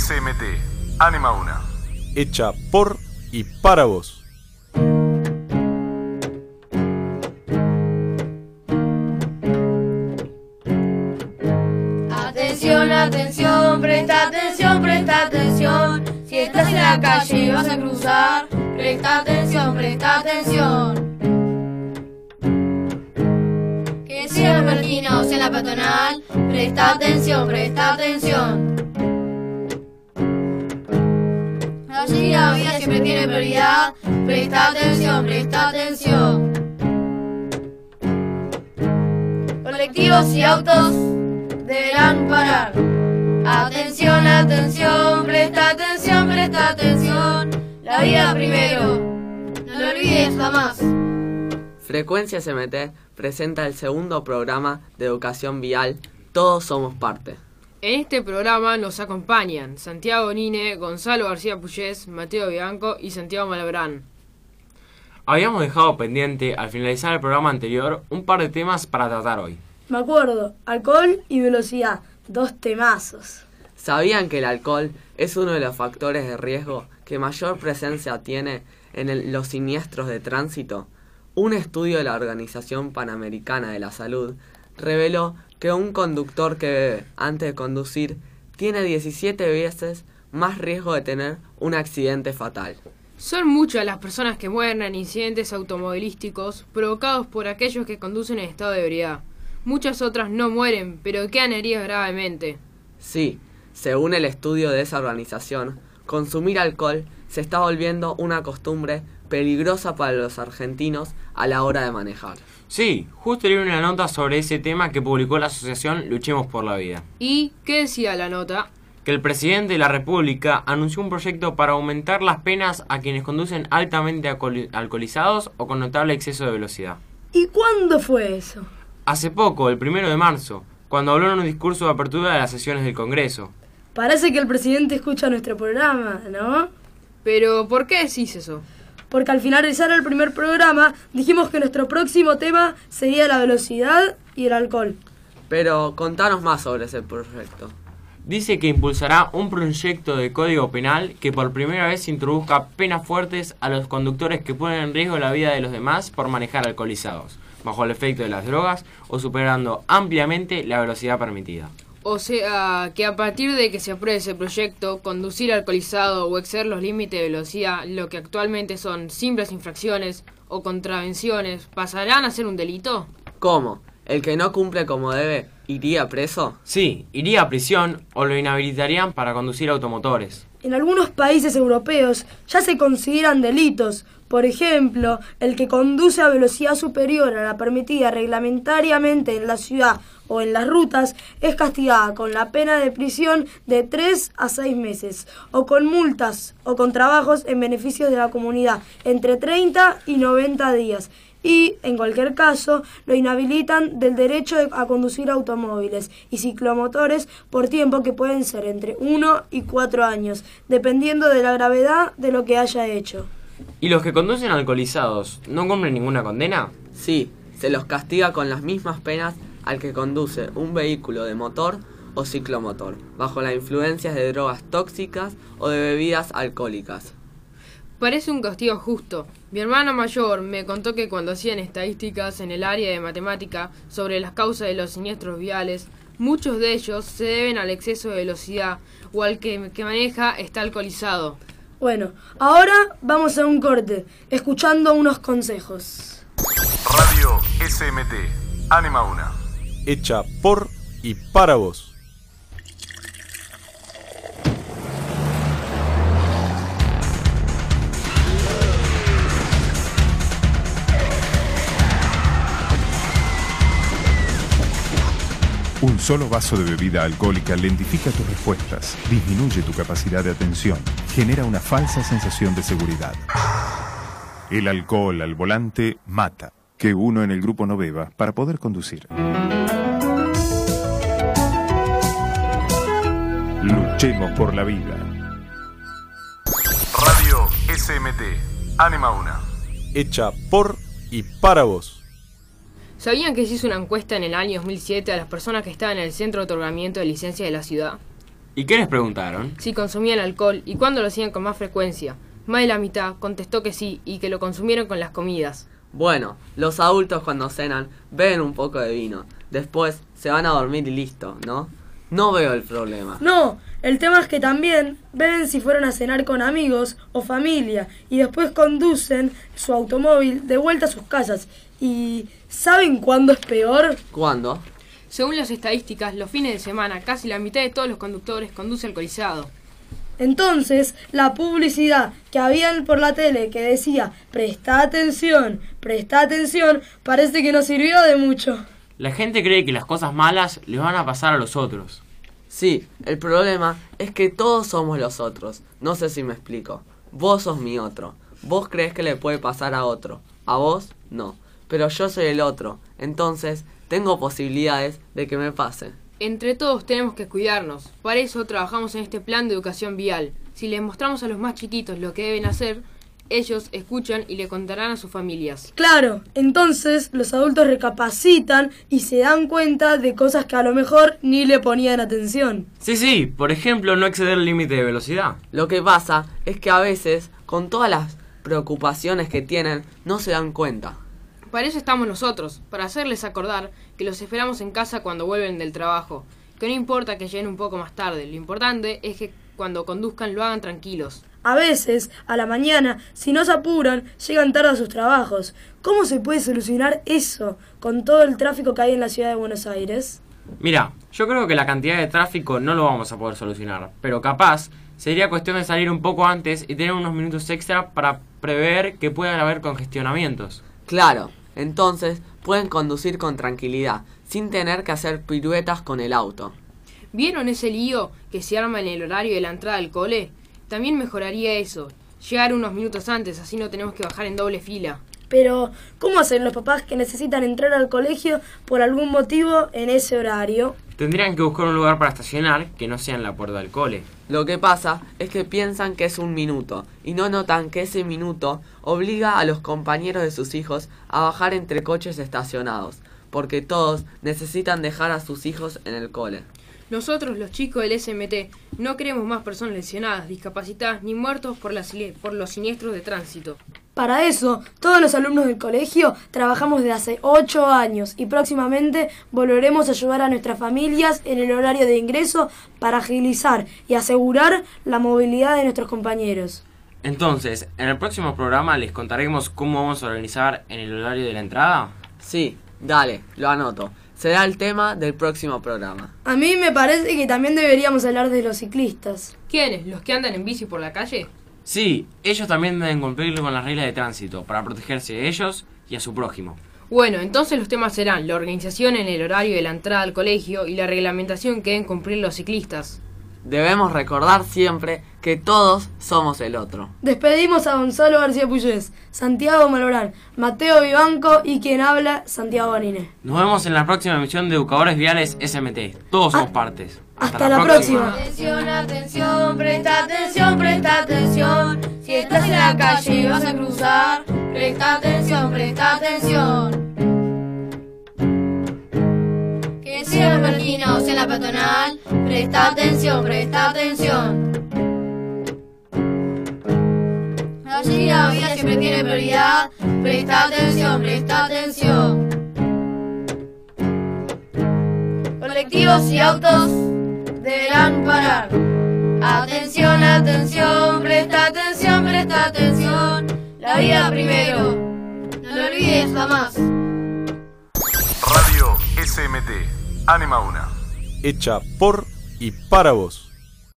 SMT, Anima una. Hecha por y para vos. Atención, atención, presta atención, presta atención. Si estás en la calle y vas a cruzar, presta atención, presta atención. Que sea en la marquina o sea en la peatonal, presta atención, presta atención. La vía siempre tiene prioridad, presta atención, presta atención. Colectivos y autos deberán parar. Atención, atención, presta atención, presta atención. La vida primero, no lo olvides jamás. Frecuencia SMT presenta el segundo programa de educación vial Todos somos parte. En este programa nos acompañan Santiago Nine, Gonzalo García Puyés, Mateo Bianco y Santiago Malabrán. Habíamos dejado pendiente al finalizar el programa anterior un par de temas para tratar hoy. Me acuerdo, alcohol y velocidad, dos temazos. ¿Sabían que el alcohol es uno de los factores de riesgo que mayor presencia tiene en el- los siniestros de tránsito? Un estudio de la Organización Panamericana de la Salud reveló que un conductor que bebe antes de conducir tiene 17 veces más riesgo de tener un accidente fatal. Son muchas las personas que mueren en incidentes automovilísticos provocados por aquellos que conducen en estado de ebriedad. Muchas otras no mueren, pero quedan heridas gravemente. Sí, según el estudio de esa organización, consumir alcohol se está volviendo una costumbre peligrosa para los argentinos a la hora de manejar. Sí, justo leí una nota sobre ese tema que publicó la asociación Luchemos por la Vida. ¿Y qué decía la nota? Que el presidente de la República anunció un proyecto para aumentar las penas a quienes conducen altamente alcohol- alcoholizados o con notable exceso de velocidad. ¿Y cuándo fue eso? Hace poco, el primero de marzo, cuando habló en un discurso de apertura de las sesiones del Congreso. Parece que el presidente escucha nuestro programa, ¿no? Pero, ¿por qué decís eso? Porque al finalizar el primer programa dijimos que nuestro próximo tema sería la velocidad y el alcohol. Pero contanos más sobre ese proyecto. Dice que impulsará un proyecto de código penal que por primera vez introduzca penas fuertes a los conductores que ponen en riesgo la vida de los demás por manejar alcoholizados, bajo el efecto de las drogas o superando ampliamente la velocidad permitida. O sea, que a partir de que se apruebe ese proyecto, conducir alcoholizado o exceder los límites de velocidad, lo que actualmente son simples infracciones o contravenciones, pasarán a ser un delito? ¿Cómo? ¿El que no cumple como debe iría preso? Sí, iría a prisión o lo inhabilitarían para conducir automotores. En algunos países europeos ya se consideran delitos. Por ejemplo, el que conduce a velocidad superior a la permitida reglamentariamente en la ciudad o en las rutas es castigada con la pena de prisión de 3 a 6 meses o con multas o con trabajos en beneficio de la comunidad entre 30 y 90 días y, en cualquier caso, lo inhabilitan del derecho de- a conducir automóviles y ciclomotores por tiempo que pueden ser entre 1 y 4 años, dependiendo de la gravedad de lo que haya hecho. ¿Y los que conducen alcoholizados no cumplen ninguna condena? Sí, se los castiga con las mismas penas al que conduce un vehículo de motor o ciclomotor, bajo la influencia de drogas tóxicas o de bebidas alcohólicas. Parece un castigo justo. Mi hermano mayor me contó que cuando hacían estadísticas en el área de matemática sobre las causas de los siniestros viales, muchos de ellos se deben al exceso de velocidad o al que, que maneja está alcoholizado. Bueno, ahora vamos a un corte, escuchando unos consejos. Radio SMT, Anima una. Hecha por y para vos. Un solo vaso de bebida alcohólica lentifica tus respuestas, disminuye tu capacidad de atención, genera una falsa sensación de seguridad. El alcohol al volante mata. Que uno en el grupo no beba para poder conducir. Luchemos por la vida. Radio SMT, Anima una. Hecha por y para vos. ¿Sabían que se hizo una encuesta en el año 2007 a las personas que estaban en el centro de otorgamiento de licencia de la ciudad? ¿Y qué les preguntaron? Si consumían alcohol y cuándo lo hacían con más frecuencia. Más de la mitad contestó que sí y que lo consumieron con las comidas. Bueno, los adultos cuando cenan beben un poco de vino. Después se van a dormir y listo, ¿no? No veo el problema. No, el tema es que también beben si fueron a cenar con amigos o familia y después conducen su automóvil de vuelta a sus casas. ¿Y saben cuándo es peor? ¿Cuándo? Según las estadísticas, los fines de semana casi la mitad de todos los conductores conduce alcoholizado. Entonces, la publicidad que había por la tele que decía presta atención, presta atención, parece que no sirvió de mucho. La gente cree que las cosas malas les van a pasar a los otros. Sí, el problema es que todos somos los otros. No sé si me explico. Vos sos mi otro. Vos crees que le puede pasar a otro. A vos, no. Pero yo soy el otro. Entonces, tengo posibilidades de que me pase. Entre todos tenemos que cuidarnos. Para eso trabajamos en este plan de educación vial. Si les mostramos a los más chiquitos lo que deben hacer, ellos escuchan y le contarán a sus familias. Claro, entonces los adultos recapacitan y se dan cuenta de cosas que a lo mejor ni le ponían atención. Sí, sí, por ejemplo, no exceder el límite de velocidad. Lo que pasa es que a veces, con todas las preocupaciones que tienen, no se dan cuenta. Para eso estamos nosotros, para hacerles acordar que los esperamos en casa cuando vuelven del trabajo, que no importa que lleguen un poco más tarde, lo importante es que cuando conduzcan lo hagan tranquilos. A veces, a la mañana, si no se apuran, llegan tarde a sus trabajos. ¿Cómo se puede solucionar eso con todo el tráfico que hay en la ciudad de Buenos Aires? Mira, yo creo que la cantidad de tráfico no lo vamos a poder solucionar, pero capaz sería cuestión de salir un poco antes y tener unos minutos extra para prever que puedan haber congestionamientos. Claro, entonces pueden conducir con tranquilidad, sin tener que hacer piruetas con el auto. ¿Vieron ese lío que se arma en el horario de la entrada al cole? También mejoraría eso. Llegar unos minutos antes, así no tenemos que bajar en doble fila. Pero, ¿cómo hacen los papás que necesitan entrar al colegio por algún motivo en ese horario? Tendrían que buscar un lugar para estacionar que no sea en la puerta del cole. Lo que pasa es que piensan que es un minuto y no notan que ese minuto obliga a los compañeros de sus hijos a bajar entre coches estacionados, porque todos necesitan dejar a sus hijos en el cole. Nosotros, los chicos del SMT, no queremos más personas lesionadas, discapacitadas ni muertos por, las, por los siniestros de tránsito. Para eso, todos los alumnos del colegio trabajamos desde hace ocho años y próximamente volveremos a ayudar a nuestras familias en el horario de ingreso para agilizar y asegurar la movilidad de nuestros compañeros. Entonces, en el próximo programa les contaremos cómo vamos a organizar en el horario de la entrada. Sí, dale, lo anoto será el tema del próximo programa. A mí me parece que también deberíamos hablar de los ciclistas. ¿Quiénes? ¿Los que andan en bici por la calle? Sí, ellos también deben cumplir con las reglas de tránsito para protegerse de ellos y a su prójimo. Bueno, entonces los temas serán la organización en el horario de la entrada al colegio y la reglamentación que deben cumplir los ciclistas. Debemos recordar siempre que todos somos el otro. Despedimos a Gonzalo García Puyés, Santiago Malorán, Mateo Vivanco y quien habla, Santiago Banine. Nos vemos en la próxima emisión de Educadores Viales SMT. Todos somos Ah, partes. Hasta, la, próxima. Atención, atención, presta atención, presta atención. Si estás en la calle y vas a cruzar, presta atención, presta atención. Que sea en la esquina o sea en la peatonal, presta atención, presta atención. Allí la vida siempre tiene prioridad, presta atención, presta atención. Colectivos y autos deberán parar. Atención, atención, presta atención, presta atención. La vida primero, no lo olvides jamás. Radio SMT. Anima una. Hecha por y para vos.